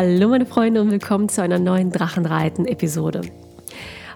Hallo meine Freunde und willkommen zu einer neuen Drachenreiten-Episode.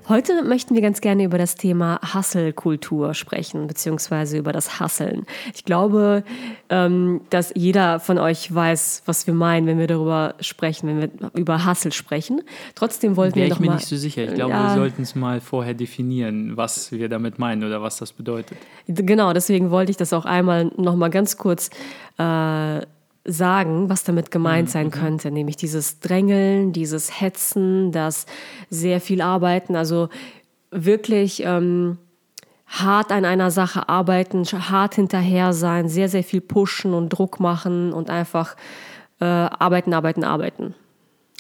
Heute möchten wir ganz gerne über das Thema Hustle-Kultur sprechen, beziehungsweise über das Hasseln. Ich glaube, ähm, dass jeder von euch weiß, was wir meinen, wenn wir darüber sprechen, wenn wir über Hustle sprechen. Trotzdem wollten Wäre wir noch ich mir mal, nicht so sicher. Ich glaube, Ja. wir sollten es mal vorher definieren, was wir damit meinen oder was das bedeutet. Genau, deswegen wollte ich das auch einmal noch mal ganz kurz äh, sagen, was damit gemeint sein könnte, nämlich dieses Drängeln, dieses Hetzen, das sehr viel Arbeiten, also wirklich ähm, hart an einer Sache arbeiten, hart hinterher sein, sehr, sehr viel pushen und Druck machen und einfach äh, arbeiten, arbeiten, arbeiten.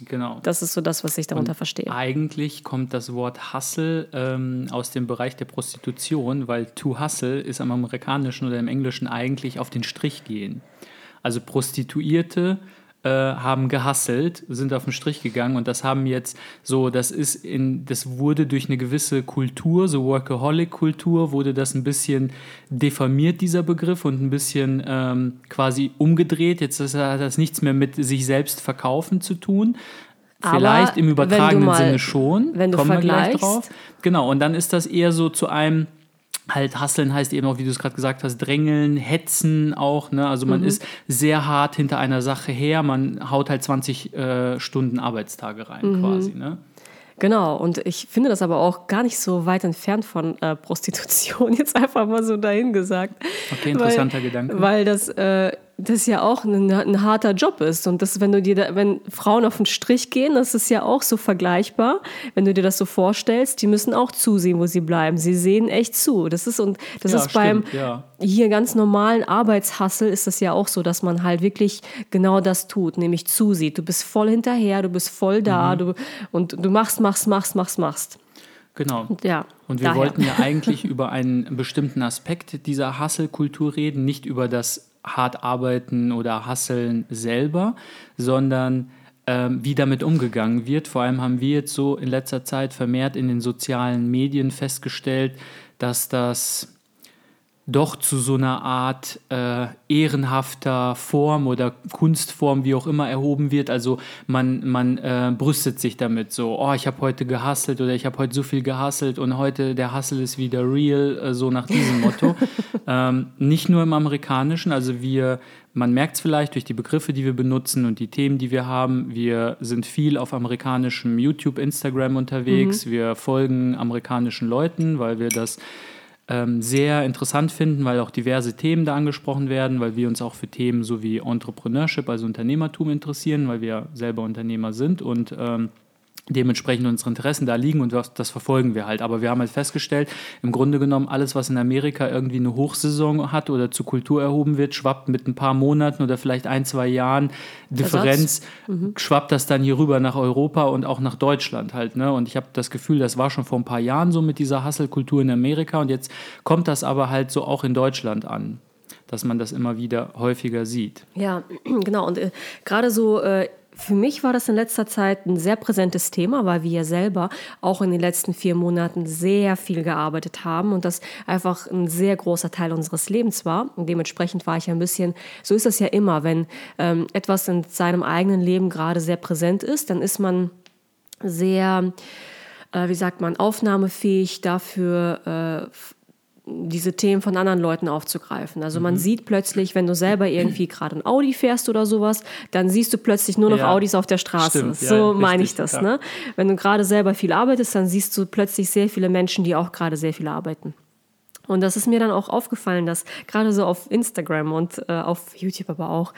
Genau. Das ist so das, was ich darunter verstehe. Eigentlich kommt das Wort Hustle ähm, aus dem Bereich der Prostitution, weil to hustle ist am amerikanischen oder im englischen eigentlich auf den Strich gehen. Also Prostituierte äh, haben gehasselt, sind auf den Strich gegangen und das haben jetzt so, das ist in, das wurde durch eine gewisse Kultur, so Workaholic-Kultur, wurde das ein bisschen diffamiert, dieser Begriff, und ein bisschen ähm, quasi umgedreht. Jetzt ist, hat das nichts mehr mit sich selbst verkaufen zu tun. Aber Vielleicht im wenn du übertragenen mal- Sinne schon. wenn du kommen wir gleich vergleichst- drauf. Genau, und dann ist das eher so zu einem, halt Hasseln heißt eben auch, wie du es gerade gesagt hast, drängeln, hetzen auch. Ne? Also Mhm. man ist sehr hart hinter einer Sache her, man haut halt 20 äh, Stunden Arbeitstage rein Mhm. quasi. Ne? Genau, und ich finde das aber auch gar nicht so weit entfernt von äh, Prostitution, jetzt einfach mal so dahin gesagt. Okay, interessanter weil, Gedanke. Weil das, äh, das ja auch ein, ein harter Job ist. Und das, wenn du dir da, wenn Frauen auf den Strich gehen, das ist ja auch so vergleichbar. Wenn du dir das so vorstellst, die müssen auch zusehen, wo sie bleiben. Sie sehen echt zu. Das ist, und das Ja, ist beim stimmt, ja. hier ganz normalen Arbeitshassel ist es ja auch so, dass man halt wirklich genau das tut, nämlich zusieht. Du bist voll hinterher, du bist voll Mhm. da, du, und du machst, machst, machst, machst, machst. Genau. Ja. Und wir daher. wollten ja eigentlich über einen bestimmten Aspekt dieser Hustle-Kultur reden, nicht über das hart arbeiten oder Hasseln selber, sondern ähm, wie damit umgegangen wird. Vor allem haben wir jetzt so in letzter Zeit vermehrt in den sozialen Medien festgestellt, dass das doch zu so einer Art äh, ehrenhafter Form oder Kunstform, wie auch immer, erhoben wird. Also man, man äh, brüstet sich damit so, oh, ich habe heute gehasselt oder ich habe heute so viel gehasselt und heute der Hassel ist wieder real, äh, so nach diesem Motto. ähm, nicht nur im amerikanischen, also wir, man merkt es vielleicht durch die Begriffe, die wir benutzen und die Themen, die wir haben. Wir sind viel auf amerikanischem YouTube, Instagram unterwegs. Wir folgen amerikanischen Leuten, weil wir das ähm, sehr interessant finden, weil auch diverse Themen da angesprochen werden, weil wir uns auch für Themen so wie Entrepreneurship, also Unternehmertum interessieren, weil wir selber Unternehmer sind und ähm, dementsprechend unsere Interessen da liegen und das, verfolgen wir halt. Aber wir haben halt festgestellt, im Grunde genommen, alles, was in Amerika irgendwie eine Hochsaison hat oder zur Kultur erhoben wird, schwappt mit ein paar Monaten oder vielleicht ein, zwei Jahren Differenz, schwappt das dann hier rüber nach Europa und auch nach Deutschland halt. Ne? Und ich habe das Gefühl, das war schon vor ein paar Jahren so mit dieser Hustle-Kultur in Amerika und jetzt kommt das aber halt so auch in Deutschland an, dass man das immer wieder häufiger sieht. Ja, genau. Und äh, gerade so, äh, für mich war das in letzter Zeit ein sehr präsentes Thema, weil wir ja selber auch in den letzten vier Monaten sehr viel gearbeitet haben und das einfach ein sehr großer Teil unseres Lebens war. Und dementsprechend war ich ein bisschen, so ist das ja immer, wenn ähm, etwas in seinem eigenen Leben gerade sehr präsent ist, dann ist man sehr, äh, wie sagt man, aufnahmefähig dafür, äh, diese Themen von anderen Leuten aufzugreifen. Also Mhm. man sieht plötzlich, wenn du selber irgendwie gerade ein Audi fährst oder sowas, dann siehst du plötzlich nur noch Ja, Audis auf der Straße. stimmt, ja, so meine ich das. ja. Ne? Wenn du gerade selber viel arbeitest, dann siehst du plötzlich sehr viele Menschen, die auch gerade sehr viel arbeiten. Und das ist mir dann auch aufgefallen, dass gerade so auf Instagram und äh, auf YouTube aber auch,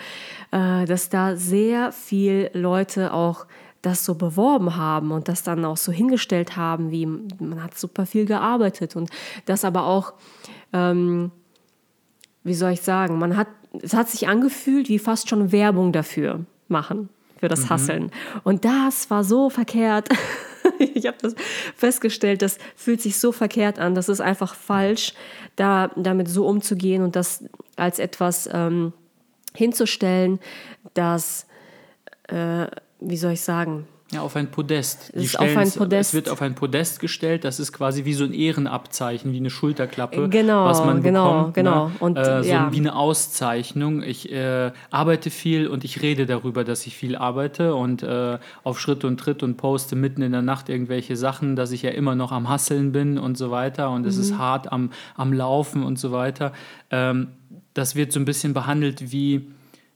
äh, dass da sehr viel Leute auch das so beworben haben und das dann auch so hingestellt haben, wie man hat super viel gearbeitet und das aber auch, ähm, wie soll ich sagen, man hat, es hat sich angefühlt wie fast schon Werbung dafür machen, für das Hasseln. Und das war so verkehrt. ich habe das festgestellt, das fühlt sich so verkehrt an, das ist einfach falsch, da damit so umzugehen und das als etwas ähm, hinzustellen, das, äh, wie soll ich sagen, Ja, auf ein Podest. Es ist auf ein Podest. Es wird auf ein Podest gestellt. Das ist quasi wie so ein Ehrenabzeichen, wie eine Schulterklappe, Genau, was man genau, bekommt. genau. Ne? Und, äh, so ja. wie eine Auszeichnung. Ich äh, arbeite viel und ich rede darüber, dass ich viel arbeite und äh, auf Schritt und Tritt und poste mitten in der Nacht irgendwelche Sachen, dass ich ja immer noch am Hasseln bin und so weiter und es Mhm. ist hart am, am Laufen und so weiter. Ähm, das wird so ein bisschen behandelt wie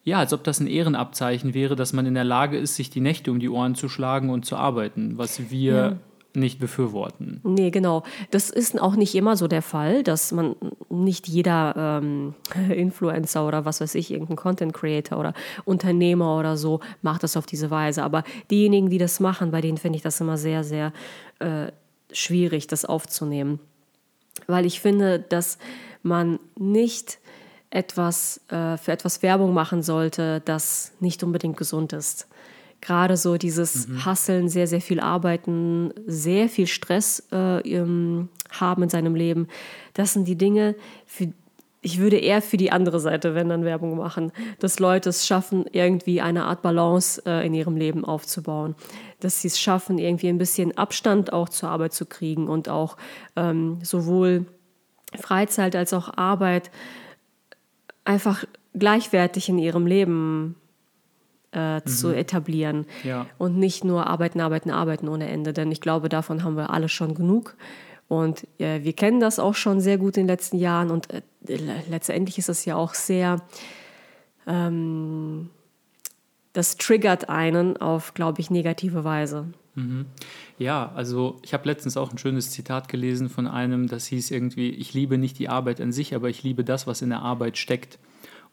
ja, als ob das ein Ehrenabzeichen wäre, dass man in der Lage ist, sich die Nächte um die Ohren zu schlagen und zu arbeiten, was wir Ja. nicht befürworten. Nee, genau. Das ist auch nicht immer so der Fall, dass man nicht jeder ähm, Influencer oder was weiß ich, irgendein Content Creator oder Unternehmer oder so macht das auf diese Weise. Aber diejenigen, die das machen, bei denen finde ich das immer sehr, sehr äh, schwierig, das aufzunehmen. Weil ich finde, dass man nicht etwas äh, für etwas Werbung machen sollte, das nicht unbedingt gesund ist. Gerade so dieses Hasseln, sehr, sehr viel arbeiten, sehr viel Stress äh, ähm, haben in seinem Leben. Das sind die Dinge, für, ich würde eher für die andere Seite, wenn dann Werbung machen, dass Leute es schaffen, irgendwie eine Art Balance äh, in ihrem Leben aufzubauen. Dass sie es schaffen, irgendwie ein bisschen Abstand auch zur Arbeit zu kriegen und auch ähm, sowohl Freizeit als auch Arbeit einfach gleichwertig in ihrem Leben äh, zu etablieren. Ja. Und nicht nur arbeiten, arbeiten, arbeiten ohne Ende. Denn ich glaube, davon haben wir alle schon genug. Und äh, wir kennen das auch schon sehr gut in den letzten Jahren. Und äh, le- letztendlich ist es ja auch sehr, ähm, das triggert einen auf, glaube ich, negative Weise. Ja, also ich habe letztens auch ein schönes Zitat gelesen von einem, das hieß irgendwie, ich liebe nicht die Arbeit an sich, aber ich liebe das, was in der Arbeit steckt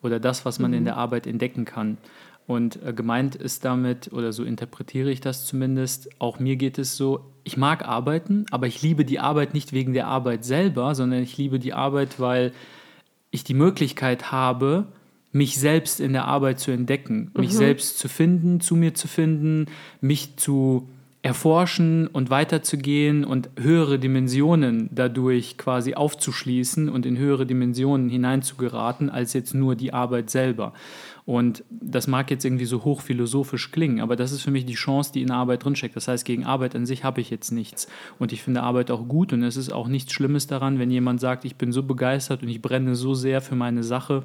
oder das, was man in der Arbeit entdecken kann. Und äh, gemeint ist damit, oder so interpretiere ich das zumindest, auch mir geht es so, ich mag arbeiten, aber ich liebe die Arbeit nicht wegen der Arbeit selber, sondern ich liebe die Arbeit, weil ich die Möglichkeit habe, mich selbst in der Arbeit zu entdecken, mich selbst zu finden, zu mir zu finden, mich zu erforschen und weiterzugehen und höhere Dimensionen dadurch quasi aufzuschließen und in höhere Dimensionen hineinzugeraten, als jetzt nur die Arbeit selber. Und das mag jetzt irgendwie so hochphilosophisch klingen, aber das ist für mich die Chance, die in der Arbeit drinsteckt. Das heißt, gegen Arbeit an sich habe ich jetzt nichts. Und ich finde Arbeit auch gut und es ist auch nichts Schlimmes daran, wenn jemand sagt, ich bin so begeistert und ich brenne so sehr für meine Sache,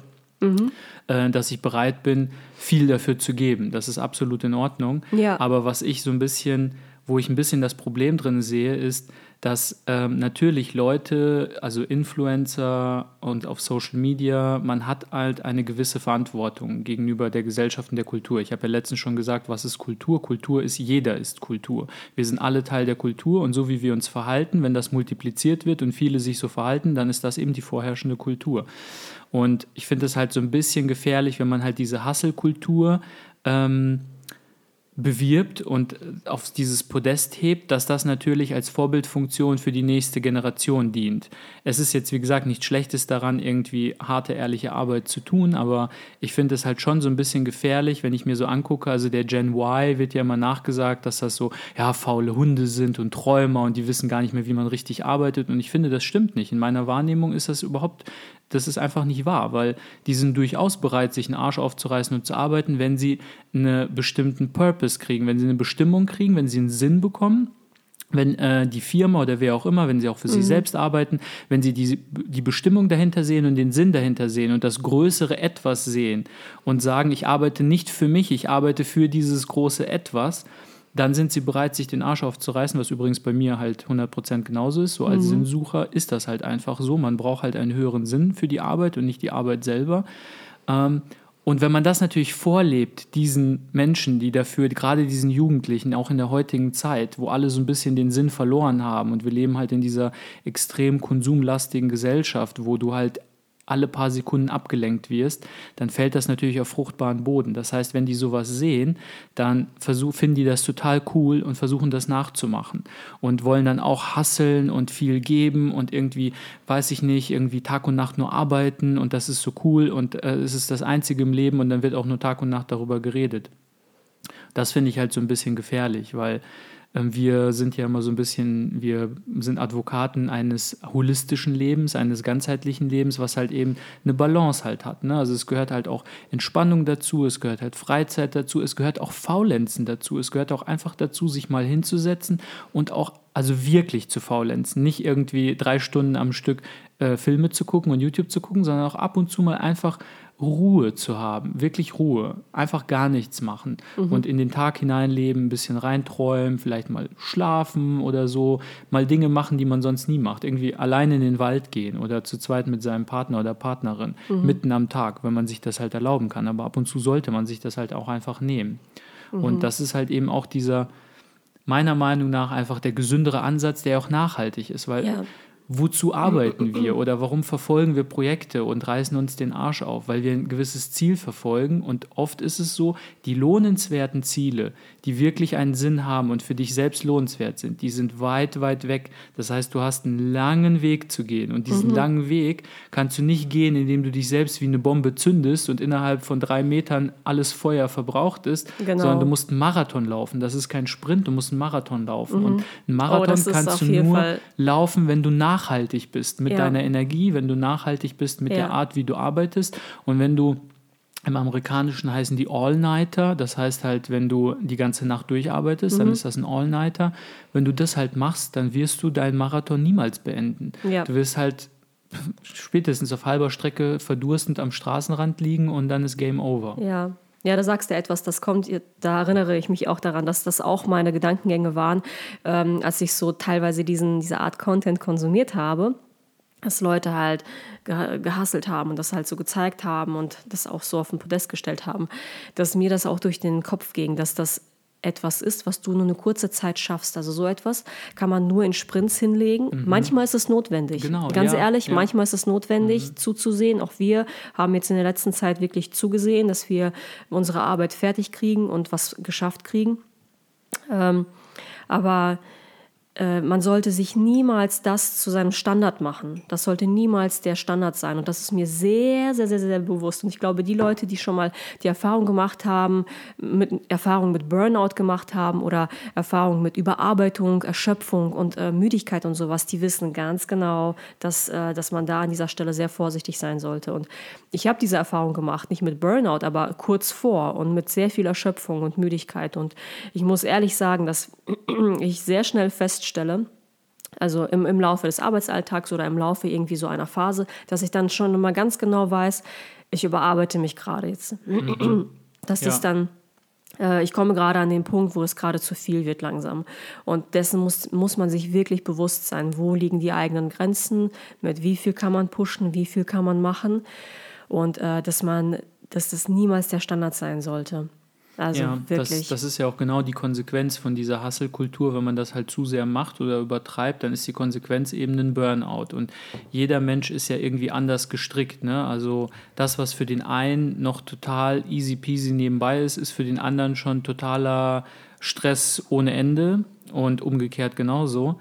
äh, dass ich bereit bin, viel dafür zu geben. Das ist absolut in Ordnung. Ja. Aber was ich so ein bisschen, wo ich ein bisschen das Problem drin sehe, ist, dass ähm, natürlich Leute, also Influencer und auf Social Media, man hat halt eine gewisse Verantwortung gegenüber der Gesellschaft und der Kultur. Ich habe ja letztens schon gesagt, was ist Kultur? Kultur ist, jeder ist Kultur. Wir sind alle Teil der Kultur und so wie wir uns verhalten, wenn das multipliziert wird und viele sich so verhalten, dann ist das eben die vorherrschende Kultur. Und ich finde es halt so ein bisschen gefährlich, wenn man halt diese Hasselkultur ähm, bewirbt und auf dieses Podest hebt, dass das natürlich als Vorbildfunktion für die nächste Generation dient. Es ist jetzt, wie gesagt, nichts Schlechtes daran, irgendwie harte, ehrliche Arbeit zu tun, aber ich finde es halt schon so ein bisschen gefährlich, wenn ich mir so angucke, also der Gen Y wird ja immer nachgesagt, dass das so, ja, faule Hunde sind und Träumer und die wissen gar nicht mehr, wie man richtig arbeitet und ich finde, das stimmt nicht. In meiner Wahrnehmung ist das überhaupt das ist einfach nicht wahr, weil die sind durchaus bereit, sich einen Arsch aufzureißen und zu arbeiten, wenn sie einen bestimmten Purpose kriegen, wenn sie eine Bestimmung kriegen, wenn sie einen Sinn bekommen. Wenn äh, die Firma oder wer auch immer, wenn sie auch für sich selbst arbeiten, wenn sie die, die Bestimmung dahinter sehen und den Sinn dahinter sehen und das größere Etwas sehen und sagen, ich arbeite nicht für mich, ich arbeite für dieses große Etwas, dann sind sie bereit, sich den Arsch aufzureißen, was übrigens bei mir halt 100% genauso ist. So als Sinnsucher ist das halt einfach so. Man braucht halt einen höheren Sinn für die Arbeit und nicht die Arbeit selber. Ähm, und wenn man das natürlich vorlebt, diesen Menschen, die dafür, gerade diesen Jugendlichen, auch in der heutigen Zeit, wo alle so ein bisschen den Sinn verloren haben und wir leben halt in dieser extrem konsumlastigen Gesellschaft, wo du halt alle paar Sekunden abgelenkt wirst, dann fällt das natürlich auf fruchtbaren Boden. Das heißt, wenn die sowas sehen, dann versuch, finden die das total cool und versuchen das nachzumachen und wollen dann auch hasseln und viel geben und irgendwie, weiß ich nicht, irgendwie Tag und Nacht nur arbeiten und das ist so cool und äh, es ist das Einzige im Leben und dann wird auch nur Tag und Nacht darüber geredet. Das finde ich halt so ein bisschen gefährlich, weil wir sind ja immer so ein bisschen, wir sind Advokaten eines holistischen Lebens, eines ganzheitlichen Lebens, was halt eben eine Balance halt hat. Ne? Also es gehört halt auch Entspannung dazu, es gehört halt Freizeit dazu, es gehört auch Faulenzen dazu, es gehört auch einfach dazu, sich mal hinzusetzen und auch also wirklich zu faulenzen. Nicht irgendwie drei Stunden am Stück äh, Filme zu gucken und YouTube zu gucken, sondern auch ab und zu mal einfach Ruhe zu haben, wirklich Ruhe, einfach gar nichts machen mhm. und in den Tag hineinleben, ein bisschen reinträumen, vielleicht mal schlafen oder so, mal Dinge machen, die man sonst nie macht, irgendwie allein in den Wald gehen oder zu zweit mit seinem Partner oder Partnerin, mhm. mitten am Tag, wenn man sich das halt erlauben kann, aber ab und zu sollte man sich das halt auch einfach nehmen. Mhm. Und das ist halt eben auch dieser, meiner Meinung nach, einfach der gesündere Ansatz, der auch nachhaltig ist, weil ja wozu arbeiten wir oder warum verfolgen wir Projekte und reißen uns den Arsch auf, weil wir ein gewisses Ziel verfolgen. Und oft ist es so, die lohnenswerten Ziele, die wirklich einen Sinn haben und für dich selbst lohnenswert sind, die sind weit, weit weg. Das heißt, du hast einen langen Weg zu gehen. Und diesen mhm. langen Weg kannst du nicht gehen, indem du dich selbst wie eine Bombe zündest und innerhalb von drei Metern alles Feuer verbraucht ist, genau. sondern du musst einen Marathon laufen. Das ist kein Sprint, du musst einen Marathon laufen. Mhm. Und einen Marathon oh, kannst du nur Fall. laufen, wenn du nach nachhaltig bist mit ja. deiner Energie, wenn du nachhaltig bist mit ja. der Art, wie du arbeitest und wenn du im Amerikanischen heißen die All-Nighter, das heißt halt, wenn du die ganze Nacht durcharbeitest, mhm. dann ist das ein All-Nighter. Wenn du das halt machst, dann wirst du deinen Marathon niemals beenden. Ja. Du wirst halt spätestens auf halber Strecke verdurstend am Straßenrand liegen und dann ist Game Over. Ja, ja, da sagst du etwas, das kommt, da erinnere ich mich auch daran, dass das auch meine Gedankengänge waren, ähm, als ich so teilweise diesen, diese Art Content konsumiert habe, dass Leute halt gehasselt haben und das halt so gezeigt haben und das auch so auf den Podest gestellt haben, dass mir das auch durch den Kopf ging, dass das etwas ist, was du nur eine kurze Zeit schaffst. Also so etwas kann man nur in Sprints hinlegen. Mhm. Manchmal ist es notwendig. Genau, Ganz ja, ehrlich, ja. manchmal ist es notwendig mhm. zuzusehen. Auch wir haben jetzt in der letzten Zeit wirklich zugesehen, dass wir unsere Arbeit fertig kriegen und was geschafft kriegen. Ähm, aber äh, man sollte sich niemals das zu seinem Standard machen. Das sollte niemals der Standard sein. Und das ist mir sehr, sehr, sehr, sehr bewusst. Und ich glaube, die Leute, die schon mal die Erfahrung gemacht haben, mit Erfahrung mit Burnout gemacht haben oder Erfahrung mit Überarbeitung, Erschöpfung und äh, Müdigkeit und sowas, die wissen ganz genau, dass, äh, dass man da an dieser Stelle sehr vorsichtig sein sollte. Und ich habe diese Erfahrung gemacht, nicht mit Burnout, aber kurz vor und mit sehr viel Erschöpfung und Müdigkeit. Und ich muss ehrlich sagen, dass ich sehr schnell fest feststelle, also im, im Laufe des Arbeitsalltags oder im Laufe irgendwie so einer Phase, dass ich dann schon immer ganz genau weiß, ich überarbeite mich gerade jetzt. Mhm. Das ja. ist dann, äh, ich komme gerade an den Punkt, wo es gerade zu viel wird langsam. Und dessen muss, muss man sich wirklich bewusst sein, wo liegen die eigenen Grenzen, mit wie viel kann man pushen, wie viel kann man machen. Und äh, dass man, dass das niemals der Standard sein sollte. Also ja, wirklich. Das, das ist ja auch genau die Konsequenz von dieser Hustle-Kultur. Wenn man das halt zu sehr macht oder übertreibt, dann ist die Konsequenz eben ein Burnout. Und jeder Mensch ist ja irgendwie anders gestrickt. Ne? Also das, was für den einen noch total easy peasy nebenbei ist, ist für den anderen schon totaler Stress ohne Ende und umgekehrt genauso.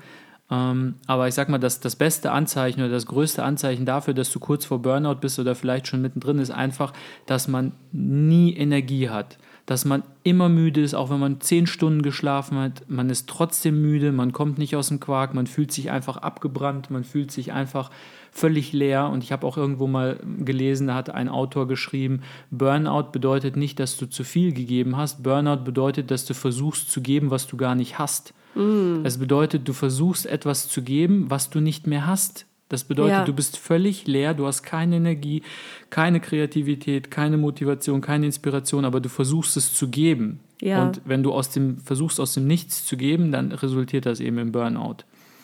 Ähm, aber ich sag mal, das, das beste Anzeichen oder das größte Anzeichen dafür, dass du kurz vor Burnout bist oder vielleicht schon mittendrin, ist einfach, dass man nie Energie hat dass man immer müde ist, auch wenn man zehn Stunden geschlafen hat. Man ist trotzdem müde, man kommt nicht aus dem Quark, man fühlt sich einfach abgebrannt, man fühlt sich einfach völlig leer. Und ich habe auch irgendwo mal gelesen, da hat ein Autor geschrieben, Burnout bedeutet nicht, dass du zu viel gegeben hast. Burnout bedeutet, dass du versuchst zu geben, was du gar nicht hast. Mm. Es bedeutet, du versuchst etwas zu geben, was du nicht mehr hast. Das bedeutet, ja. du bist völlig leer, du hast keine Energie, keine Kreativität, keine Motivation, keine Inspiration, aber du versuchst es zu geben. Ja. Und wenn du aus dem, versuchst aus dem Nichts zu geben, dann resultiert das eben im Burnout.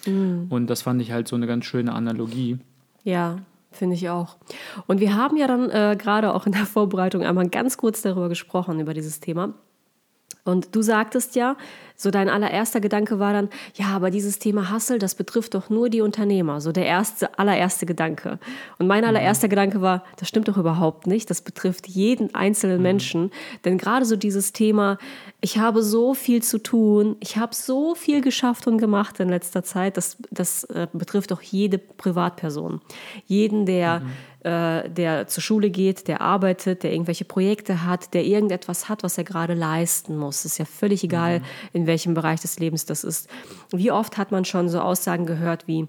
Mhm. Und das fand ich halt so eine ganz schöne Analogie. Ja, finde ich auch. Und wir haben ja dann äh, gerade auch in der Vorbereitung einmal ganz kurz darüber gesprochen, über dieses Thema. Und du sagtest ja, so dein allererster Gedanke war dann, ja, aber dieses Thema Hassel, das betrifft doch nur die Unternehmer. So der erste, allererste Gedanke. Und mein mhm. allererster mhm. Gedanke war, das stimmt doch überhaupt nicht. Das betrifft jeden einzelnen mhm. Menschen. Denn gerade so dieses Thema, ich habe so viel zu tun, ich habe so viel geschafft und gemacht in letzter Zeit, das, das äh, betrifft doch jede Privatperson. Jeden, der mhm äh, der zur Schule geht, der arbeitet, der irgendwelche Projekte hat, der irgendetwas hat, was er gerade leisten muss. Es ist ja völlig egal, mhm. in welchem Bereich des Lebens das ist. Wie oft hat man schon so Aussagen gehört wie,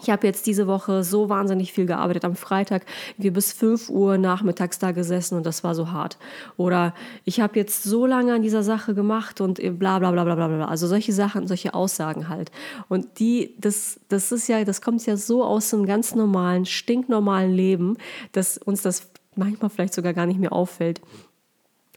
ich habe jetzt diese Woche so wahnsinnig viel gearbeitet. Am Freitag wir bis 5 Uhr nachmittags da gesessen und das war so hart. Oder ich habe jetzt so lange an dieser Sache gemacht und bla bla bla bla bla. Also solche Sachen, solche Aussagen halt. Und die, das, das ist ja, das kommt ja so aus einem ganz normalen, stinknormalen Leben, dass uns das manchmal vielleicht sogar gar nicht mehr auffällt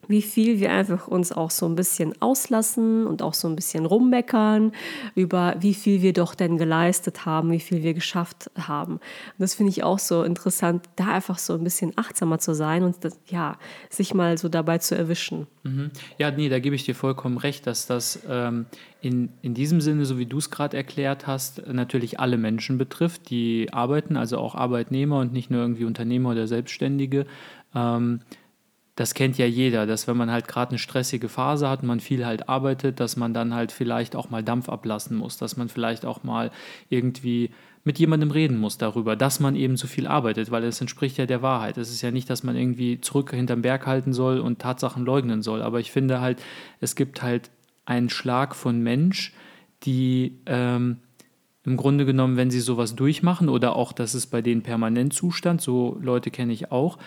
wie viel wir einfach uns auch so ein bisschen auslassen und auch so ein bisschen rummeckern über wie viel wir doch denn geleistet haben, wie viel wir geschafft haben. Und das finde ich auch so interessant, da einfach so ein bisschen achtsamer zu sein und das, ja, sich mal so dabei zu erwischen. Mhm. Ja, nee, da gebe ich dir vollkommen recht, dass das ähm, in, in diesem Sinne, so wie du es gerade erklärt hast, natürlich alle Menschen betrifft, die arbeiten, also auch Arbeitnehmer und nicht nur irgendwie Unternehmer oder Selbstständige. Ähm, das kennt ja jeder, dass wenn man halt gerade eine stressige Phase hat man viel halt arbeitet, dass man dann halt vielleicht auch mal Dampf ablassen muss, dass man vielleicht auch mal irgendwie mit jemandem reden muss darüber, dass man eben so viel arbeitet, weil es entspricht ja der Wahrheit. Es ist ja nicht, dass man irgendwie zurück hinterm Berg halten soll und Tatsachen leugnen soll, aber ich finde halt, es gibt halt einen Schlag von Mensch, die ähm, im Grunde genommen, wenn sie sowas durchmachen oder auch, das ist bei denen permanent Zustand, so Leute kenne ich auch,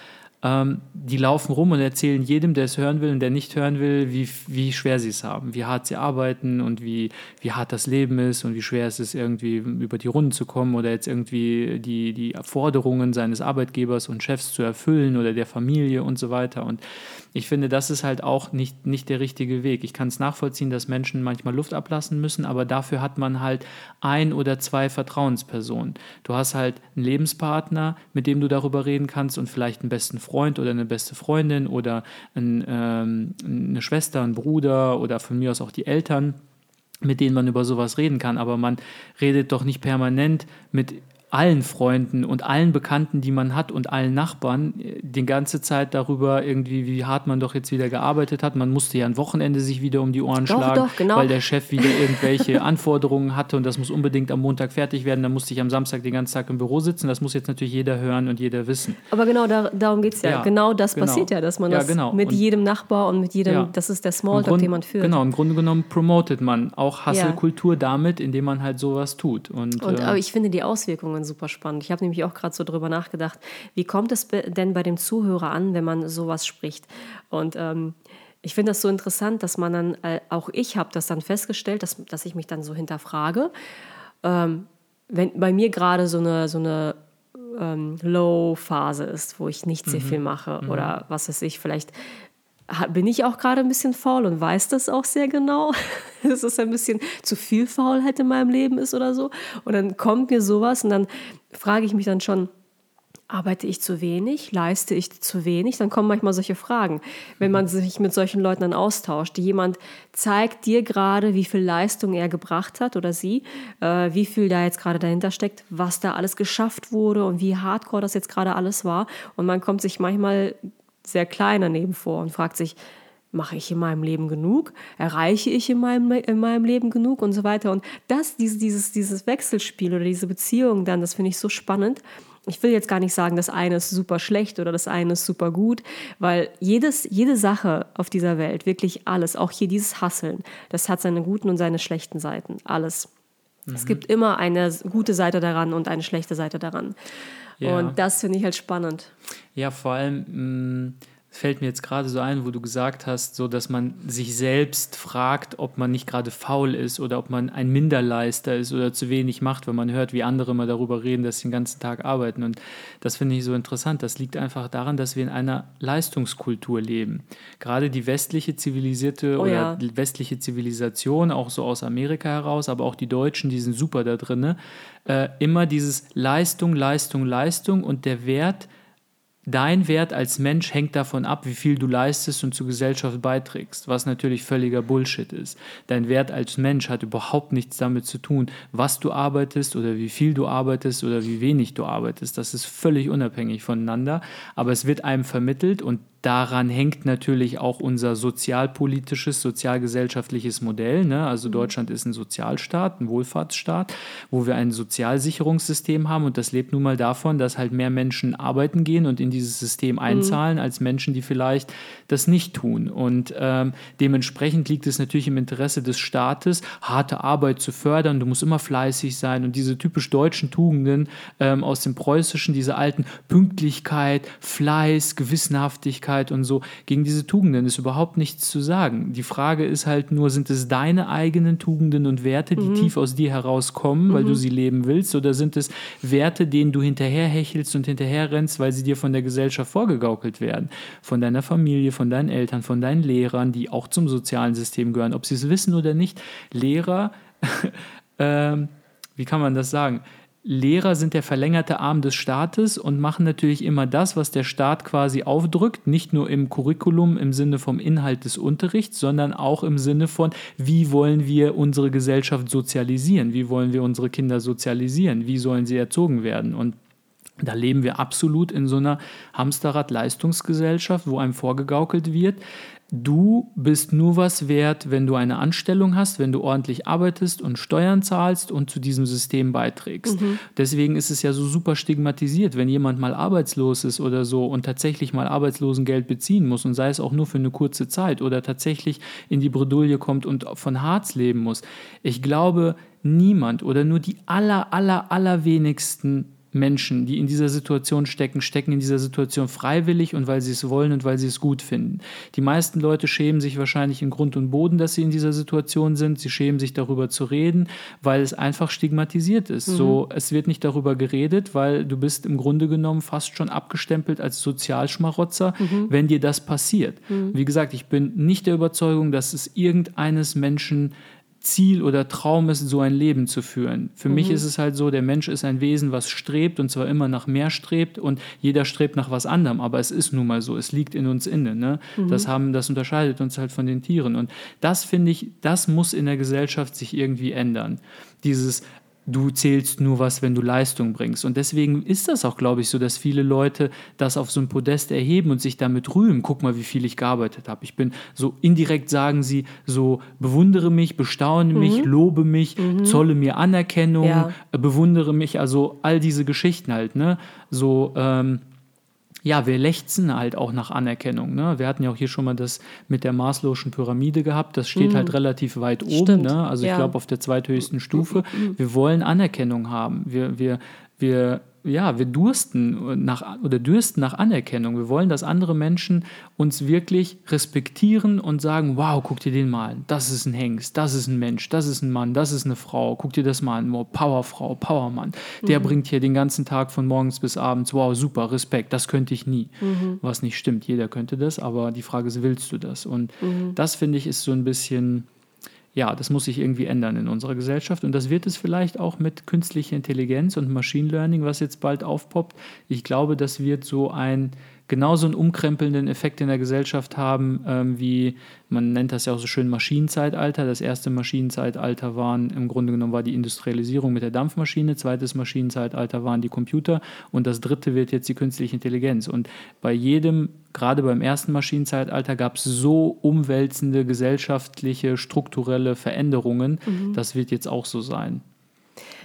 ähm, die laufen rum und erzählen jedem, der es hören will und der nicht hören will, wie, wie schwer sie es haben, wie hart sie arbeiten und wie, wie hart das Leben ist und wie schwer es ist, irgendwie über die Runden zu kommen oder jetzt irgendwie die, die Forderungen seines Arbeitgebers und Chefs zu erfüllen oder der Familie und so weiter. Und ich finde, das ist halt auch nicht, nicht der richtige Weg. Ich kann es nachvollziehen, dass Menschen manchmal Luft ablassen müssen, aber dafür hat man halt ein oder zwei Vertrauenspersonen. Du hast halt einen Lebenspartner, mit dem du darüber reden kannst und vielleicht einen besten Freund oder eine beste Freundin oder ein, ähm, eine Schwester, einen Bruder oder von mir aus auch die Eltern mit denen man über sowas reden kann, aber man redet doch nicht permanent mit allen Freunden und allen Bekannten, die man hat und allen Nachbarn äh, die ganze Zeit darüber irgendwie, wie hart man doch jetzt wieder gearbeitet hat. Man musste ja ein Wochenende sich wieder um die Ohren doch, schlagen, doch, genau. weil der Chef wieder irgendwelche Anforderungen hatte und das muss unbedingt am Montag fertig werden. Dann musste ich am Samstag den ganzen Tag im Büro sitzen. Das muss jetzt natürlich jeder hören und jeder wissen. Aber genau da, darum geht es ja. ja. Genau das genau. passiert ja, dass man ja, das genau. mit und jedem Nachbar und mit jedem, das ist der Smalltalk, Grund, den man führt. Genau, im Grunde genommen promotet man auch Hasselkultur damit, indem man halt sowas tut. Und, und äh, aber ich finde die Auswirkungen Zuhörern super spannend. Ich habe nämlich auch gerade so drüber nachgedacht, wie kommt es denn bei dem Zuhörer an, wenn man sowas spricht? Und ähm, ich finde das so interessant, dass man dann, äh, auch ich habe das dann festgestellt, dass, dass ich mich dann so hinterfrage. Ähm, wenn bei mir gerade so eine, so eine ähm, Low-Phase ist, wo ich nicht sehr mhm. viel mache mhm. oder was weiß ich, vielleicht bin ich auch gerade ein bisschen faul und weiß das auch sehr genau, dass es ein bisschen zu viel Faulheit in meinem Leben ist oder so. Und dann kommt mir sowas und dann frage ich mich dann schon, arbeite ich zu wenig, leiste ich zu wenig? Dann kommen manchmal solche Fragen, wenn man sich mit solchen Leuten dann austauscht. Jemand zeigt dir gerade, wie viel Leistung er gebracht hat oder sie, äh, wie viel da jetzt gerade dahinter steckt, was da alles geschafft wurde und wie hardcore das jetzt gerade alles war. Und man kommt sich manchmal sehr klein daneben vor und fragt sich, mache ich in meinem Leben genug? Erreiche ich in meinem, in meinem Leben genug? Und so weiter. Und das, dieses, dieses, dieses Wechselspiel oder diese Beziehung dann, das finde ich so spannend. Ich will jetzt gar nicht sagen, das eine ist super schlecht oder das eine ist super gut, weil jedes, jede Sache auf dieser Welt, wirklich alles, auch hier dieses Hasseln, das hat seine guten und seine schlechten Seiten. Alles. Mhm. Es gibt immer eine gute Seite daran und eine schlechte Seite daran. Ja. Und das finde ich halt spannend. Ja, vor allem. Mh mm, fällt mir jetzt gerade so ein, wo du gesagt hast, so dass man sich selbst fragt, ob man nicht gerade faul ist oder ob man ein Minderleister ist oder zu wenig macht, wenn man hört, wie andere mal darüber reden, dass sie den ganzen Tag arbeiten. Und das finde ich so interessant. Das liegt einfach daran, dass wir in einer Leistungskultur leben. Gerade die westliche zivilisierte oh, oder ja. die westliche Zivilisation, auch so aus Amerika heraus, aber auch die Deutschen, die sind super da drin. Äh, immer dieses Leistung, Leistung, Leistung und der Wert, Dein Wert als Mensch hängt davon ab, wie viel du leistest und zur Gesellschaft beiträgst, was natürlich völliger Bullshit ist. Dein Wert als Mensch hat überhaupt nichts damit zu tun, was du arbeitest oder wie viel du arbeitest oder wie wenig du arbeitest. Das ist völlig unabhängig voneinander, aber es wird einem vermittelt und Daran hängt natürlich auch unser sozialpolitisches, sozialgesellschaftliches Modell. Ne? Also mhm. Deutschland ist ein Sozialstaat, ein Wohlfahrtsstaat, wo wir ein Sozialsicherungssystem haben und das lebt nun mal davon, dass halt mehr Menschen arbeiten gehen und in dieses System mhm. einzahlen, mhm. als Menschen, die vielleicht das nicht tun. Und ähm, dementsprechend liegt es natürlich im Interesse des Staates, harte Arbeit zu fördern. Du musst immer fleißig sein und diese typisch deutschen Tugenden ähm, aus dem Preußischen, diese alten Pünktlichkeit, Fleiß, Gewissenhaftigkeit, Ehrlichkeit und so, gegen diese Tugenden ist überhaupt nichts zu sagen. Die Frage ist halt nur, sind es deine eigenen Tugenden und Werte, die mhm. tief aus dir herauskommen, mhm. weil du mhm. sie leben willst, oder sind es Werte, denen du hinterherhechelst und hinterherrennst, weil sie dir von der Gesellschaft vorgegaukelt werden? Von deiner Familie, von deinen Eltern, von deinen Lehrern, die auch zum sozialen System gehören, ob sie es wissen oder nicht. Lehrer, ähm, wie kann man das sagen? Lehrer sind der verlängerte Arm des Staates und machen natürlich immer das, was der Staat quasi aufdrückt, nicht nur im Curriculum im Sinne vom Inhalt des Unterrichts, sondern auch im Sinne von, wie wollen wir unsere Gesellschaft sozialisieren, wie wollen wir unsere Kinder sozialisieren, wie sollen sie erzogen werden. Und da leben wir absolut in so einer Hamsterrad-Leistungsgesellschaft, wo einem vorgegaukelt wird, Du bist nur was wert, wenn du eine Anstellung hast, wenn du ordentlich arbeitest und Steuern zahlst und zu diesem System beiträgst. Mhm. Deswegen ist es ja so super stigmatisiert, wenn jemand mal arbeitslos ist oder so und tatsächlich mal Arbeitslosengeld beziehen muss und sei es auch nur für eine kurze Zeit oder tatsächlich in die Bredouille kommt und von Harz leben muss. Ich glaube, niemand oder nur die aller, aller, allerwenigsten Menschen, die in dieser Situation stecken, stecken in dieser Situation freiwillig und weil sie es wollen und weil sie es gut finden. Die meisten Leute schämen sich wahrscheinlich in Grund und Boden, dass sie in dieser Situation sind. Sie schämen sich darüber zu reden, weil es einfach stigmatisiert ist. Mhm. So, es wird nicht darüber geredet, weil du bist im Grunde genommen fast schon abgestempelt als Sozialschmarotzer, mhm. wenn dir das passiert. Mhm. Wie gesagt, ich bin nicht der Überzeugung, dass es irgendeines Menschen Ziel oder Traum ist, so ein Leben zu führen. Für mhm. mich ist es halt so, der Mensch ist ein Wesen, was strebt und zwar immer nach mehr strebt und jeder strebt nach was anderem, aber es ist nun mal so, es liegt in uns inne. Ne? Mhm. Das, haben, das unterscheidet uns halt von den Tieren und das finde ich, das muss in der Gesellschaft sich irgendwie ändern. Dieses, du zählst nur was, wenn du Leistung bringst. Und deswegen ist das auch, glaube ich, so, dass viele Leute das auf so ein Podest erheben und sich damit rühmen. Guck mal, wie viel ich gearbeitet habe. Ich bin so indirekt sagen sie so, bewundere mich, bestaune mich, mhm. lobe mich, mhm. zolle mir Anerkennung, ja. bewundere mich, also all diese Geschichten halt, ne? So, ähm, ja, wir lechzen halt auch nach Anerkennung. Ne? Wir hatten ja auch hier schon mal das mit der Maslow'schen Pyramide gehabt. Das steht mhm. halt relativ weit oben. Ne? Also ja. ich glaube auf der zweithöchsten Stufe. Wir wollen Anerkennung haben. Wir, wir, wir ja, wir dursten nach oder dürsten nach Anerkennung. Wir wollen, dass andere Menschen uns wirklich respektieren und sagen: Wow, guck dir den mal an. Das ist ein Hengst, das ist ein Mensch, das ist ein Mann, das ist eine Frau. Guck dir das mal an. Wow, Powerfrau, Powermann. Der mhm. bringt hier den ganzen Tag von morgens bis abends. Wow, super, Respekt. Das könnte ich nie. Mhm. Was nicht stimmt. Jeder könnte das, aber die Frage ist, willst du das? Und mhm. das finde ich ist so ein bisschen ja, das muss sich irgendwie ändern in unserer Gesellschaft und das wird es vielleicht auch mit künstlicher Intelligenz und Machine Learning, was jetzt bald aufpoppt. Ich glaube, das wird so ein genauso einen umkrempelnden Effekt in der Gesellschaft haben, ähm, wie man nennt das ja auch so schön Maschinenzeitalter. Das erste Maschinenzeitalter waren im Grunde genommen war die Industrialisierung mit der Dampfmaschine, zweites Maschinenzeitalter waren die Computer und das dritte wird jetzt die künstliche Intelligenz. Und bei jedem, gerade beim ersten Maschinenzeitalter, gab es so umwälzende gesellschaftliche, strukturelle Veränderungen. Mhm. Das wird jetzt auch so sein.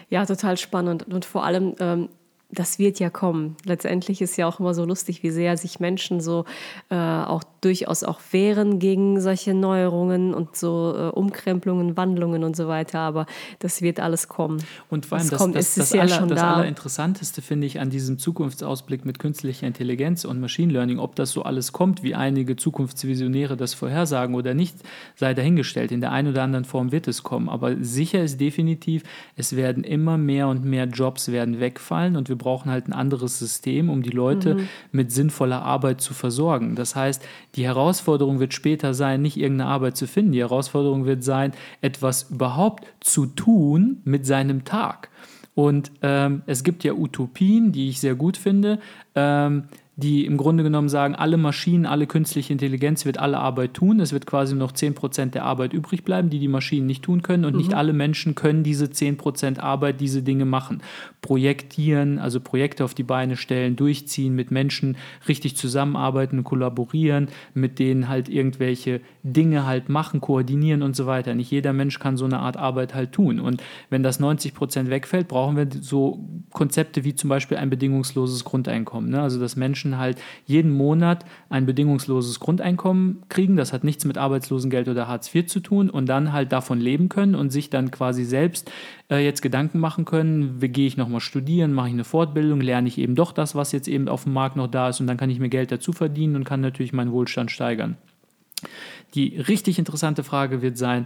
Ja, total spannend. Und vor allem, ähm, das wird ja kommen. Letztendlich ist ja auch immer so lustig, wie sehr sich Menschen so äh, auch durchaus auch wehren gegen solche Neuerungen und so äh, Umkrempelungen, Wandlungen und so weiter. Aber das wird alles kommen. Und vor allem das, kommt, das, das, das, aller, das da. Allerinteressanteste finde ich an diesem Zukunftsausblick mit künstlicher Intelligenz und Machine Learning, ob das so alles kommt, wie einige Zukunftsvisionäre das vorhersagen oder nicht, sei dahingestellt. In der einen oder anderen Form wird es kommen. Aber sicher ist definitiv, es werden immer mehr und mehr Jobs werden wegfallen und wir brauchen halt ein anderes System, um die Leute mhm. mit sinnvoller Arbeit zu versorgen. Das heißt, die Herausforderung wird später sein, nicht irgendeine Arbeit zu finden. Die Herausforderung wird sein, etwas überhaupt zu tun mit seinem Tag. Und ähm, es gibt ja Utopien, die ich sehr gut finde. Ähm, die im Grunde genommen sagen, alle Maschinen, alle künstliche Intelligenz wird alle Arbeit tun. Es wird quasi noch 10% der Arbeit übrig bleiben, die die Maschinen nicht tun können. Und mhm. nicht alle Menschen können diese 10% Arbeit, diese Dinge machen. Projektieren, also Projekte auf die Beine stellen, durchziehen, mit Menschen richtig zusammenarbeiten, kollaborieren, mit denen halt irgendwelche Dinge halt machen, koordinieren und so weiter. Nicht jeder Mensch kann so eine Art Arbeit halt tun. Und wenn das 90% wegfällt, brauchen wir so Konzepte wie zum Beispiel ein bedingungsloses Grundeinkommen. Ne? Also dass Menschen Menschen halt jeden Monat ein bedingungsloses Grundeinkommen kriegen. Das hat nichts mit Arbeitslosengeld oder Hartz IV zu tun und dann halt davon leben können und sich dann quasi selbst äh, jetzt Gedanken machen können, wie gehe ich nochmal studieren, mache ich eine Fortbildung, lerne ich eben doch das, was jetzt eben auf dem Markt noch da ist und dann kann ich mir Geld dazu verdienen und kann natürlich meinen Wohlstand steigern. Die richtig interessante Frage wird sein,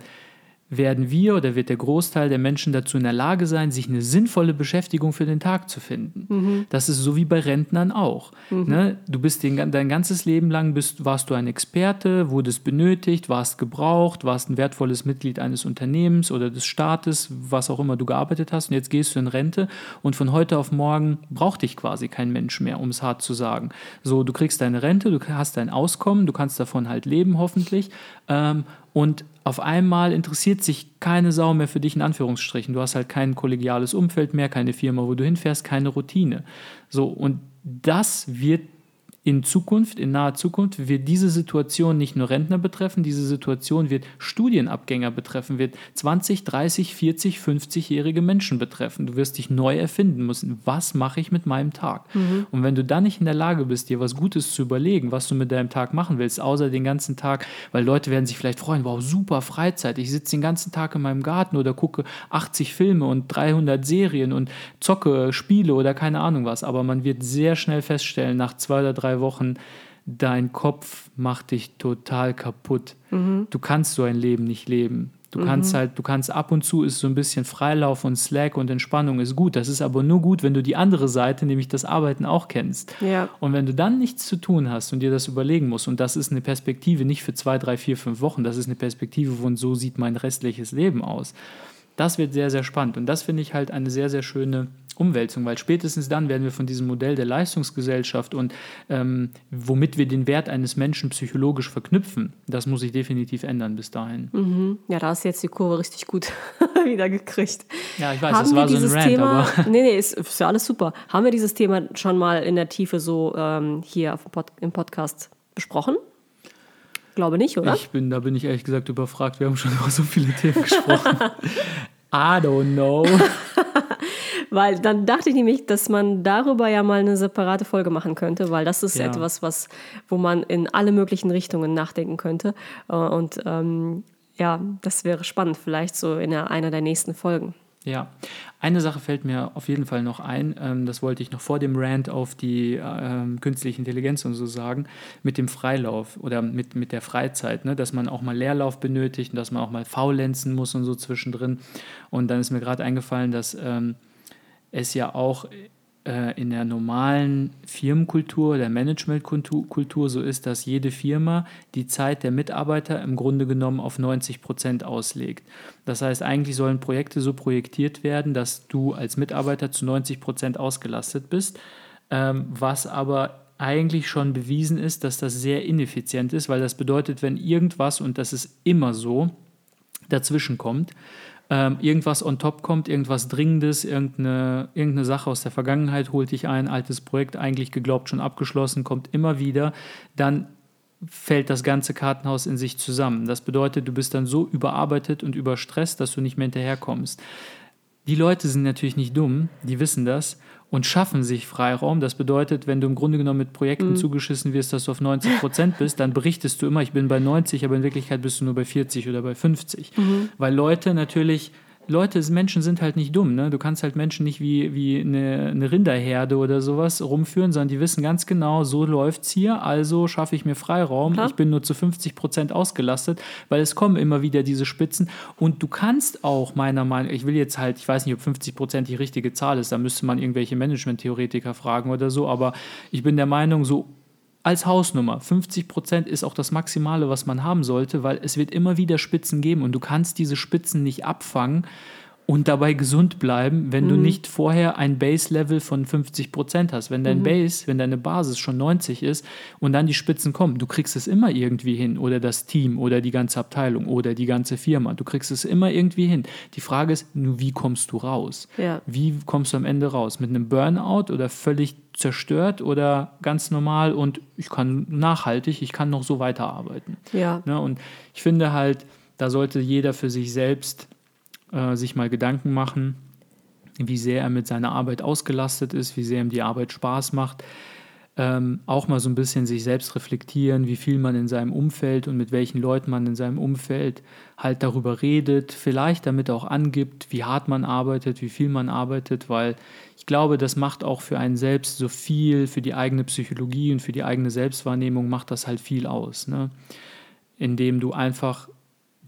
werden wir oder wird der Großteil der Menschen dazu in der Lage sein, sich eine sinnvolle Beschäftigung für den Tag zu finden. Mhm. Das ist so wie bei Rentnern auch. Mhm. Ne? Du bist den, dein ganzes Leben lang bist, warst du ein Experte, wurdest benötigt, warst gebraucht, warst ein wertvolles Mitglied eines Unternehmens oder des Staates, was auch immer du gearbeitet hast. Und jetzt gehst du in Rente und von heute auf morgen braucht dich quasi kein Mensch mehr, um es hart zu sagen. So, du kriegst deine Rente, du hast dein Auskommen, du kannst davon halt leben hoffentlich. Ähm, und auf einmal interessiert sich keine Sau mehr für dich in Anführungsstrichen. Du hast halt kein kollegiales Umfeld mehr, keine Firma, wo du hinfährst, keine Routine. So, und das wird in Zukunft, in naher Zukunft, wird diese Situation nicht nur Rentner betreffen, diese Situation wird Studienabgänger betreffen, wird 20, 30, 40, 50-jährige Menschen betreffen. Du wirst dich neu erfinden müssen. Was mache ich mit meinem Tag? Mhm. Und wenn du dann nicht in der Lage bist, dir was Gutes zu überlegen, was du mit deinem Tag machen willst, außer den ganzen Tag, weil Leute werden sich vielleicht freuen, wow, super Freizeit, ich sitze den ganzen Tag in meinem Garten oder gucke 80 Filme und 300 Serien und zocke Spiele oder keine Ahnung was. Aber man wird sehr schnell feststellen, nach zwei oder drei Wochen, dein Kopf macht dich total kaputt. Mhm. Du kannst so ein Leben nicht leben. Du mhm. kannst halt, du kannst ab und zu ist so ein bisschen Freilauf und Slack und Entspannung ist gut. Das ist aber nur gut, wenn du die andere Seite, nämlich das Arbeiten auch kennst. Ja. Und wenn du dann nichts zu tun hast und dir das überlegen musst, und das ist eine Perspektive nicht für zwei, drei, vier, fünf Wochen, das ist eine Perspektive von so sieht mein restliches Leben aus. Das wird sehr, sehr spannend. Und das finde ich halt eine sehr, sehr schöne Umwälzung, weil spätestens dann werden wir von diesem Modell der Leistungsgesellschaft und ähm, womit wir den Wert eines Menschen psychologisch verknüpfen, das muss sich definitiv ändern bis dahin. Mhm. Ja, da hast du jetzt die Kurve richtig gut wieder gekriegt. Ja, ich weiß, Haben das war so ein Rant, Thema, aber... Nee, nee, ist, ist ja alles super. Haben wir dieses Thema schon mal in der Tiefe so ähm, hier Pod im Podcast besprochen? Glaube nicht, oder? Ich bin, da bin ich ehrlich gesagt überfragt. Wir haben schon über so viele Themen gesprochen. I don't know. Weil dann dachte ich nämlich, dass man darüber ja mal eine separate Folge machen könnte, weil das ist ja. etwas, was, wo man in alle möglichen Richtungen nachdenken könnte. Äh, und ähm, ja, das wäre spannend, vielleicht so in einer der nächsten Folgen. Ja, eine Sache fällt mir auf jeden Fall noch ein, ähm, das wollte ich noch vor dem Rant auf die äh, künstliche Intelligenz und so sagen, mit dem Freilauf oder mit, mit der Freizeit, ne? dass man auch mal Leerlauf benötigt und dass man auch mal faulenzen muss und so zwischendrin. Und dann ist mir gerade eingefallen, dass ähm, es ja auch äh, in der normalen Firmenkultur, der Managementkultur so ist, dass jede Firma die Zeit der Mitarbeiter im Grunde genommen auf 90 Prozent auslegt. Das heißt, eigentlich sollen Projekte so projektiert werden, dass du als Mitarbeiter zu 90 Prozent ausgelastet bist, ähm, was aber eigentlich schon bewiesen ist, dass das sehr ineffizient ist, weil das bedeutet, wenn irgendwas, und das ist immer so, dazwischen kommt, ähm, irgendwas on top kommt, irgendwas Dringendes, irgendeine, irgendeine Sache aus der Vergangenheit holt dich ein, altes Projekt eigentlich geglaubt schon abgeschlossen, kommt immer wieder, dann fällt das ganze Kartenhaus in sich zusammen. Das bedeutet, du bist dann so überarbeitet und überstresst, dass du nicht mehr hinterherkommst. Die Leute sind natürlich nicht dumm, die wissen das und schaffen sich Freiraum. Das bedeutet, wenn du im Grunde genommen mit Projekten mhm. zugeschissen wirst, dass du auf 90 Prozent bist, dann berichtest du immer, ich bin bei 90, aber in Wirklichkeit bist du nur bei 40 oder bei 50. Mhm. Weil Leute natürlich Leute, Menschen sind halt nicht dumm. Ne? Du kannst halt Menschen nicht wie, wie eine, eine Rinderherde oder sowas rumführen, sondern die wissen ganz genau, so läuft es hier, also schaffe ich mir Freiraum. Klar. Ich bin nur zu 50 Prozent ausgelastet, weil es kommen immer wieder diese Spitzen. Und du kannst auch meiner Meinung nach, ich will jetzt halt, ich weiß nicht, ob 50 Prozent die richtige Zahl ist, da müsste man irgendwelche Management-Theoretiker fragen oder so, aber ich bin der Meinung, so als Hausnummer. 50 Prozent ist auch das Maximale, was man haben sollte, weil es wird immer wieder Spitzen geben und du kannst diese Spitzen nicht abfangen und dabei gesund bleiben, wenn mhm. du nicht vorher ein Base-Level von 50 Prozent hast. Wenn dein mhm. Base, wenn deine Basis schon 90 ist und dann die Spitzen kommen, du kriegst es immer irgendwie hin oder das Team oder die ganze Abteilung oder die ganze Firma, du kriegst es immer irgendwie hin. Die Frage ist nur, wie kommst du raus? Ja. Wie kommst du am Ende raus? Mit einem Burnout oder völlig zerstört oder ganz normal und ich kann nachhaltig, ich kann noch so weiterarbeiten. Ja. Ne? Und ich finde halt, da sollte jeder für sich selbst äh, sich mal Gedanken machen, wie sehr er mit seiner Arbeit ausgelastet ist, wie sehr ihm die Arbeit Spaß macht. Ähm, auch mal so ein bisschen sich selbst reflektieren, wie viel man in seinem Umfeld und mit welchen Leuten man in seinem Umfeld halt darüber redet, vielleicht damit auch angibt, wie hart man arbeitet, wie viel man arbeitet, weil ich glaube, das macht auch für einen selbst so viel, für die eigene Psychologie und für die eigene Selbstwahrnehmung macht das halt viel aus, ne? indem du einfach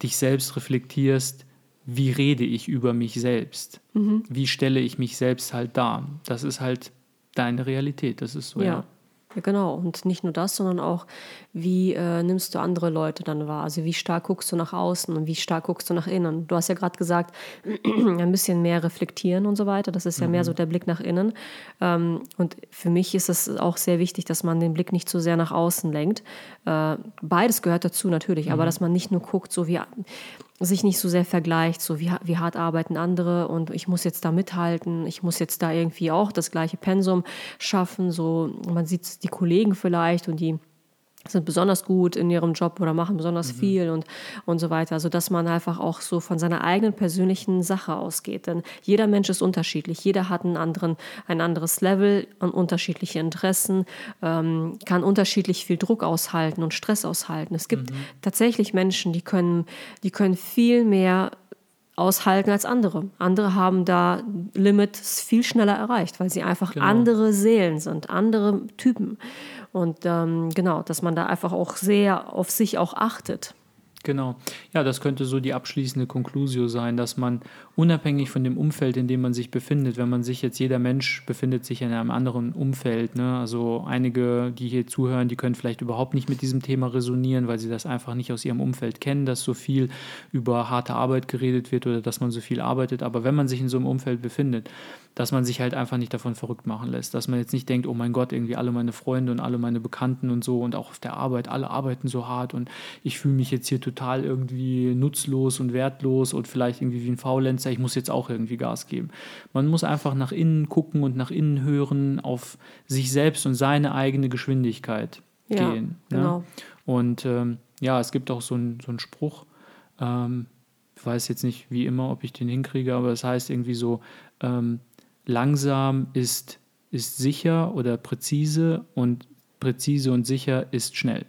dich selbst reflektierst, wie rede ich über mich selbst? Mhm. Wie stelle ich mich selbst halt dar? Das ist halt deine Realität, das ist so, ja. ja. Ja, genau. Und nicht nur das, sondern auch, wie äh, nimmst du andere Leute dann wahr? Also wie stark guckst du nach außen und wie stark guckst du nach innen? Du hast ja gerade gesagt, ein bisschen mehr reflektieren und so weiter. Das ist ja mhm. mehr so der Blick nach innen. Ähm, und für mich ist es auch sehr wichtig, dass man den Blick nicht zu sehr nach außen lenkt. Äh, beides gehört dazu natürlich, mhm. aber dass man nicht nur guckt, so wie sich nicht so sehr vergleicht, so wie, wie hart arbeiten andere und ich muss jetzt da mithalten, ich muss jetzt da irgendwie auch das gleiche Pensum schaffen. So, man sieht die Kollegen vielleicht und die sind besonders gut in ihrem Job oder machen besonders mhm. viel und, und so weiter. Also dass man einfach auch so von seiner eigenen persönlichen Sache ausgeht. Denn jeder Mensch ist unterschiedlich. Jeder hat einen anderen, ein anderes Level und unterschiedliche Interessen, ähm, kann unterschiedlich viel Druck aushalten und Stress aushalten. Es gibt mhm. tatsächlich Menschen, die können, die können viel mehr aushalten als andere. Andere haben da Limits viel schneller erreicht, weil sie einfach genau. andere Seelen sind, andere Typen. Und ähm, genau, dass man da einfach auch sehr auf sich auch achtet. Genau. Ja, das könnte so die abschließende Konklusio sein, dass man unabhängig von dem Umfeld, in dem man sich befindet, wenn man sich jetzt, jeder Mensch befindet sich in einem anderen Umfeld. Ne? Also einige, die hier zuhören, die können vielleicht überhaupt nicht mit diesem Thema resonieren, weil sie das einfach nicht aus ihrem Umfeld kennen, dass so viel über harte Arbeit geredet wird oder dass man so viel arbeitet. Aber wenn man sich in so einem Umfeld befindet, dass man sich halt einfach nicht davon verrückt machen lässt. Dass man jetzt nicht denkt, oh mein Gott, irgendwie alle meine Freunde und alle meine Bekannten und so und auch auf der Arbeit, alle arbeiten so hart und ich fühle mich jetzt hier total irgendwie nutzlos und wertlos und vielleicht irgendwie wie ein Faulenzer, ich muss jetzt auch irgendwie Gas geben. Man muss einfach nach innen gucken und nach innen hören, auf sich selbst und seine eigene Geschwindigkeit ja, gehen. Ne? Genau. Ne? Und ähm, ja, es gibt auch so einen so Spruch, ähm, ich weiß jetzt nicht wie immer, ob ich den hinkriege, aber es das heißt irgendwie so, ähm, langsam ist, ist sicher oder präzise und präzise und sicher ist schnell.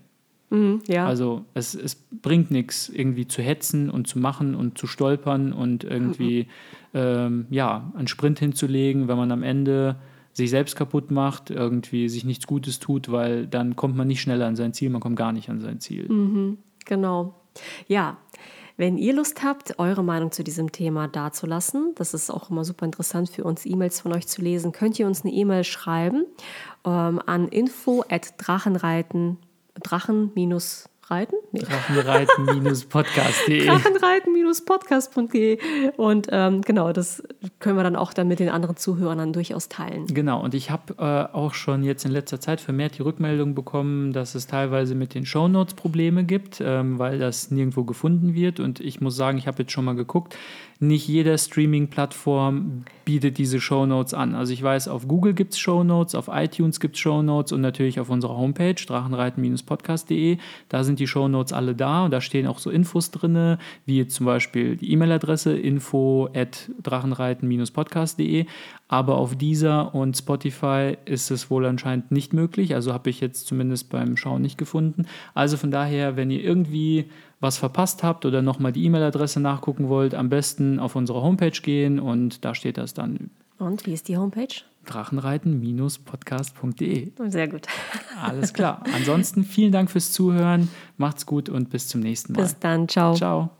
Mhm, ja. Also es, es bringt nichts, irgendwie zu hetzen und zu machen und zu stolpern und irgendwie mhm. ähm, ja, einen Sprint hinzulegen, wenn man am Ende sich selbst kaputt macht, irgendwie sich nichts Gutes tut, weil dann kommt man nicht schneller an sein Ziel, man kommt gar nicht an sein Ziel. Mhm, genau. Ja, wenn ihr Lust habt, eure Meinung zu diesem Thema dazulassen, das ist auch immer super interessant für uns, E-Mails von euch zu lesen, könnt ihr uns eine E-Mail schreiben ähm, an info at drachenreiten, drachen minus Reiten? Nee. Drachenreiten-podcast.de. Drachenreiten-podcast.de. Und ähm, genau, das können wir dann auch dann mit den anderen Zuhörern dann durchaus teilen. Genau, und ich habe äh, auch schon jetzt in letzter Zeit vermehrt die Rückmeldung bekommen, dass es teilweise mit den Shownotes Probleme gibt, ähm, weil das nirgendwo gefunden wird. Und ich muss sagen, ich habe jetzt schon mal geguckt, nicht jede Streaming-Plattform bietet diese Shownotes an. Also ich weiß, auf Google gibt es Shownotes, auf iTunes gibt es Shownotes und natürlich auf unserer Homepage drachenreiten-podcast.de. Da sind die Shownotes alle da und da stehen auch so Infos drin, wie zum Beispiel die E-Mail-Adresse info at drachenreiten-podcast.de. Aber auf dieser und Spotify ist es wohl anscheinend nicht möglich. Also habe ich jetzt zumindest beim Schauen nicht gefunden. Also von daher, wenn ihr irgendwie was verpasst habt oder nochmal die E-Mail-Adresse nachgucken wollt, am besten auf unsere Homepage gehen und da steht das dann. Und wie ist die Homepage? Drachenreiten-podcast.de. Sehr gut. Alles klar. Ansonsten vielen Dank fürs Zuhören. Macht's gut und bis zum nächsten Mal. Bis dann. Ciao. Ciao.